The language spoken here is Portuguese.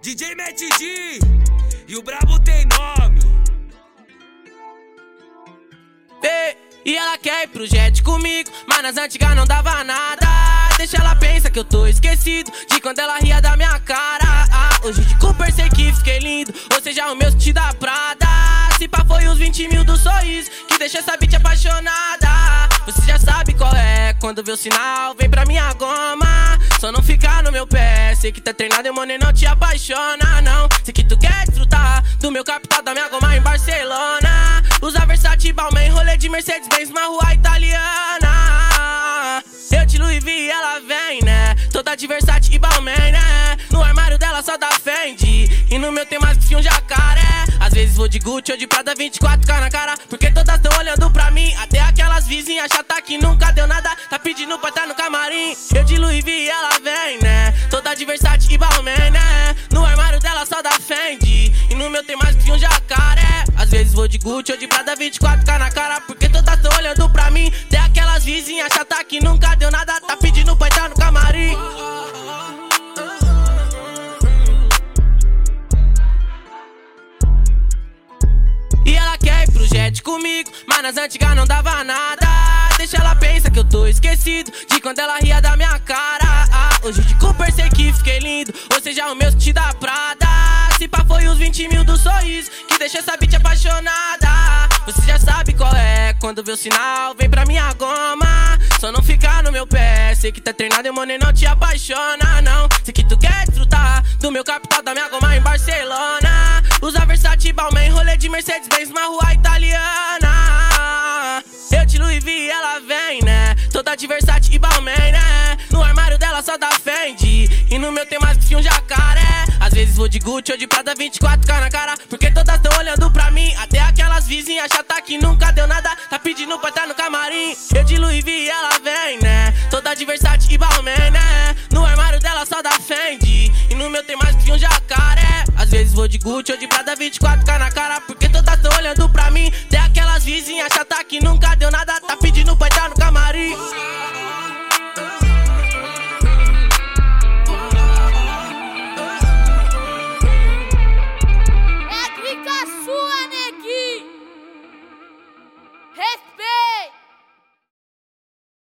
DJ Matt G e o brabo tem nome. Ei, e ela quer ir pro jet comigo, mas nas antigas não dava nada. Deixa ela pensa que eu tô esquecido de quando ela ria da minha cara. Ah, hoje de Cooper sei que fiquei lindo, ou seja, o meu te da Prada. Se pá foi os 20 mil do sorriso que deixa essa bitch apaixonada. Você já sabe qual é, quando vê o sinal, vem pra minha goma. Só não ficar no meu pé, sei que tá treinado e o money não te apaixona, não. Sei que tu quer desfrutar do meu capital, da minha goma em Barcelona. Usa Versace, Balmain, rolê de Mercedes-Benz, uma rua italiana. Eu de Louis V, ela vem, né? Toda de Versace e Balmain, né? No armário dela só dá Fendi. E no meu tem mais que um jacaré. Às vezes vou de Gucci ou de Prada 24k na cara. Porque todas tão olhando pra mim. Até vizinhas chata que nunca deu nada. Tá pedindo pra estar no camarim. Eu de Louis V, ela vem, né? Toda de Versace e Balmain, né? No armário dela só dá Fendi. E no meu tem mais que um jacaré. Às vezes vou de Gucci ou de Prada 24k na cara. Porque todas tão olhando pra mim. Tem aquelas vizinhas chata que nunca deu nada. Tá pedindo jet comigo, mas nas antigas não dava nada. Deixa ela pensa que eu tô esquecido de quando ela ria da minha cara. Ah, hoje de Cooper sei que fiquei lindo, ou seja, o meu te da Prada. Se pá foi os 20 mil do sorriso que deixa essa bitch apaixonada. Você já sabe qual é, quando vê o sinal, vem pra minha goma. Só não ficar no meu pé, sei que tá treinado e o money não te apaixona, não. Sei que tu quer desfrutar do meu capital, da minha goma em Barcelona. Usa rolê de Mercedes-Benz, uma rua italiana. Eu de Louis V, ela vem, né? Toda de Versace e Balmain, né? No armário dela só dá Fendi. E no meu tem mais que um jacaré. Às vezes vou de Gucci ou de Prada 24k na cara. Porque todas tão olhando pra mim. Até aquelas vizinhas chata que nunca deu nada. Tá pedindo pra estar no camarim. Eu de Louis V, ela vem, né? Toda de Versace e Balmain, né? No armário dela só dá Fendi. E no meu tem mais que um jacaré. Vezes vou de Gucci ou de Prada 24k na cara. Porque todas tão olhando pra mim. Tem aquelas vizinhas chata que nunca